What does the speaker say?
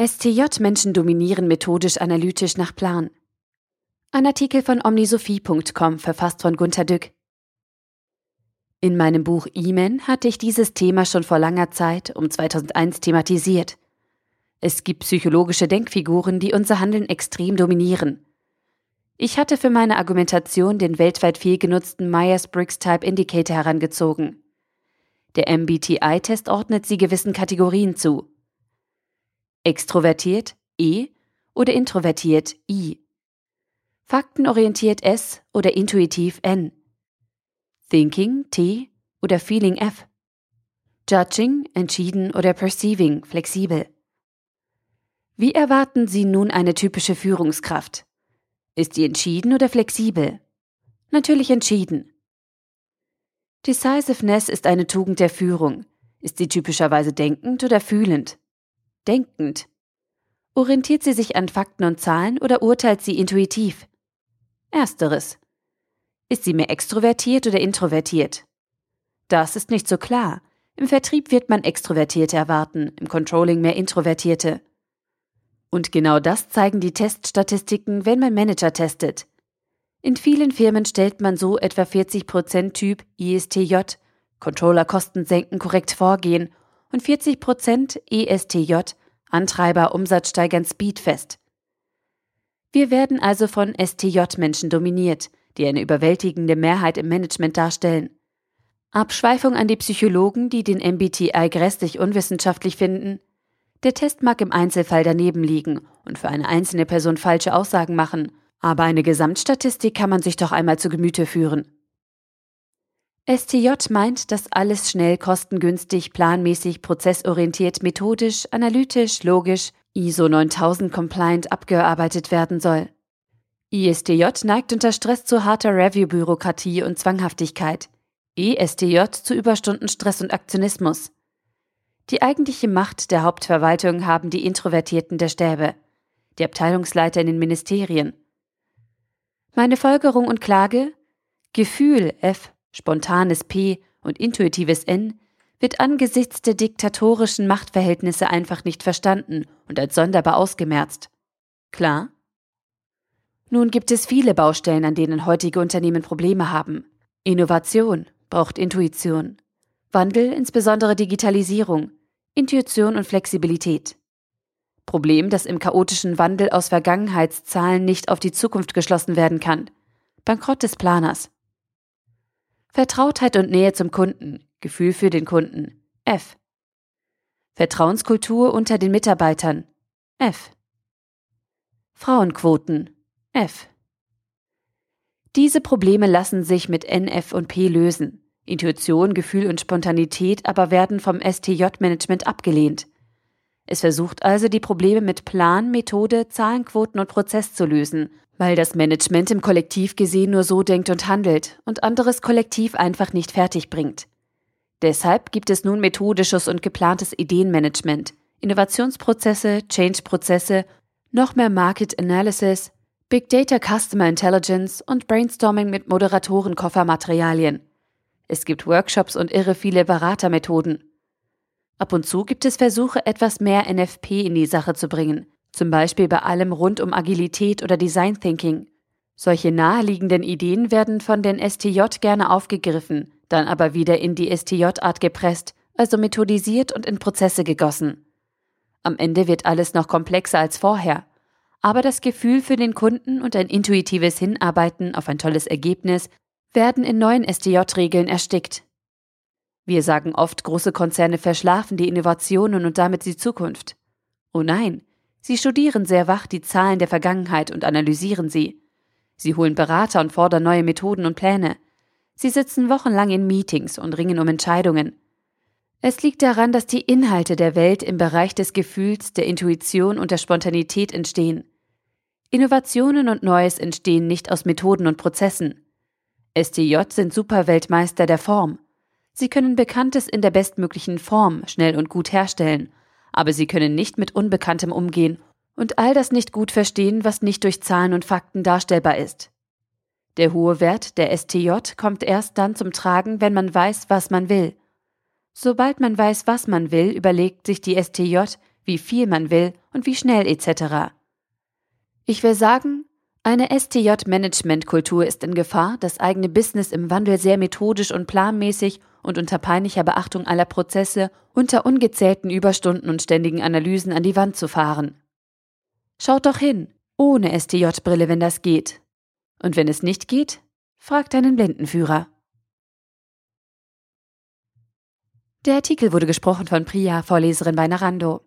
STJ-Menschen dominieren methodisch-analytisch nach Plan. Ein Artikel von omnisophie.com, verfasst von Gunter Dück. In meinem Buch E-Man hatte ich dieses Thema schon vor langer Zeit, um 2001, thematisiert. Es gibt psychologische Denkfiguren, die unser Handeln extrem dominieren. Ich hatte für meine Argumentation den weltweit viel genutzten Myers-Briggs Type Indicator herangezogen. Der MBTI-Test ordnet sie gewissen Kategorien zu. Extrovertiert E oder introvertiert I. Faktenorientiert S oder intuitiv N. Thinking T oder Feeling F. Judging entschieden oder Perceiving flexibel. Wie erwarten Sie nun eine typische Führungskraft? Ist sie entschieden oder flexibel? Natürlich entschieden. Decisiveness ist eine Tugend der Führung. Ist sie typischerweise denkend oder fühlend? Denkend? Orientiert sie sich an Fakten und Zahlen oder urteilt sie intuitiv? Ersteres. Ist sie mehr extrovertiert oder introvertiert? Das ist nicht so klar. Im Vertrieb wird man Extrovertierte erwarten, im Controlling mehr Introvertierte. Und genau das zeigen die Teststatistiken, wenn man Manager testet. In vielen Firmen stellt man so etwa 40% Typ ISTJ, Controller Kosten senken, korrekt vorgehen und 40% ESTJ, Antreiber umsatzsteigern Speed fest. Wir werden also von STJ-Menschen dominiert, die eine überwältigende Mehrheit im Management darstellen. Abschweifung an die Psychologen, die den MBTI grässlich unwissenschaftlich finden. Der Test mag im Einzelfall daneben liegen und für eine einzelne Person falsche Aussagen machen, aber eine Gesamtstatistik kann man sich doch einmal zu Gemüte führen. STJ meint, dass alles schnell, kostengünstig, planmäßig, prozessorientiert, methodisch, analytisch, logisch, ISO 9000 compliant abgearbeitet werden soll. ISTJ neigt unter Stress zu harter Review-Bürokratie und Zwanghaftigkeit. ESTJ zu Überstunden, Stress und Aktionismus. Die eigentliche Macht der Hauptverwaltung haben die Introvertierten der Stäbe, die Abteilungsleiter in den Ministerien. Meine Folgerung und Klage? Gefühl F spontanes P und intuitives N, wird angesichts der diktatorischen Machtverhältnisse einfach nicht verstanden und als sonderbar ausgemerzt. Klar? Nun gibt es viele Baustellen, an denen heutige Unternehmen Probleme haben. Innovation braucht Intuition. Wandel, insbesondere Digitalisierung, Intuition und Flexibilität. Problem, dass im chaotischen Wandel aus Vergangenheitszahlen nicht auf die Zukunft geschlossen werden kann. Bankrott des Planers. Vertrautheit und Nähe zum Kunden, Gefühl für den Kunden. F. Vertrauenskultur unter den Mitarbeitern. F. Frauenquoten. F. Diese Probleme lassen sich mit NF und P lösen. Intuition, Gefühl und Spontanität aber werden vom STJ-Management abgelehnt. Es versucht also, die Probleme mit Plan, Methode, Zahlenquoten und Prozess zu lösen weil das Management im Kollektiv gesehen nur so denkt und handelt und anderes Kollektiv einfach nicht fertig bringt. Deshalb gibt es nun methodisches und geplantes Ideenmanagement, Innovationsprozesse, Change-Prozesse, noch mehr Market Analysis, Big Data Customer Intelligence und Brainstorming mit Moderatoren-Koffermaterialien. Es gibt Workshops und irre viele Beratermethoden. Ab und zu gibt es Versuche, etwas mehr NFP in die Sache zu bringen, zum Beispiel bei allem rund um Agilität oder Design Thinking. Solche naheliegenden Ideen werden von den STJ gerne aufgegriffen, dann aber wieder in die STJ-Art gepresst, also methodisiert und in Prozesse gegossen. Am Ende wird alles noch komplexer als vorher. Aber das Gefühl für den Kunden und ein intuitives Hinarbeiten auf ein tolles Ergebnis werden in neuen STJ-Regeln erstickt. Wir sagen oft, große Konzerne verschlafen die Innovationen und damit die Zukunft. Oh nein, Sie studieren sehr wach die Zahlen der Vergangenheit und analysieren sie. Sie holen Berater und fordern neue Methoden und Pläne. Sie sitzen wochenlang in Meetings und ringen um Entscheidungen. Es liegt daran, dass die Inhalte der Welt im Bereich des Gefühls, der Intuition und der Spontanität entstehen. Innovationen und Neues entstehen nicht aus Methoden und Prozessen. STJ sind Superweltmeister der Form. Sie können Bekanntes in der bestmöglichen Form schnell und gut herstellen aber sie können nicht mit Unbekanntem umgehen und all das nicht gut verstehen, was nicht durch Zahlen und Fakten darstellbar ist. Der hohe Wert der STJ kommt erst dann zum Tragen, wenn man weiß, was man will. Sobald man weiß, was man will, überlegt sich die STJ, wie viel man will und wie schnell etc. Ich will sagen, eine STJ-Management-Kultur ist in Gefahr, das eigene Business im Wandel sehr methodisch und planmäßig und unter peinlicher Beachtung aller Prozesse, unter ungezählten Überstunden und ständigen Analysen an die Wand zu fahren. Schaut doch hin, ohne STJ-Brille, wenn das geht. Und wenn es nicht geht, fragt deinen Blindenführer. Der Artikel wurde gesprochen von Priya, Vorleserin bei Narando.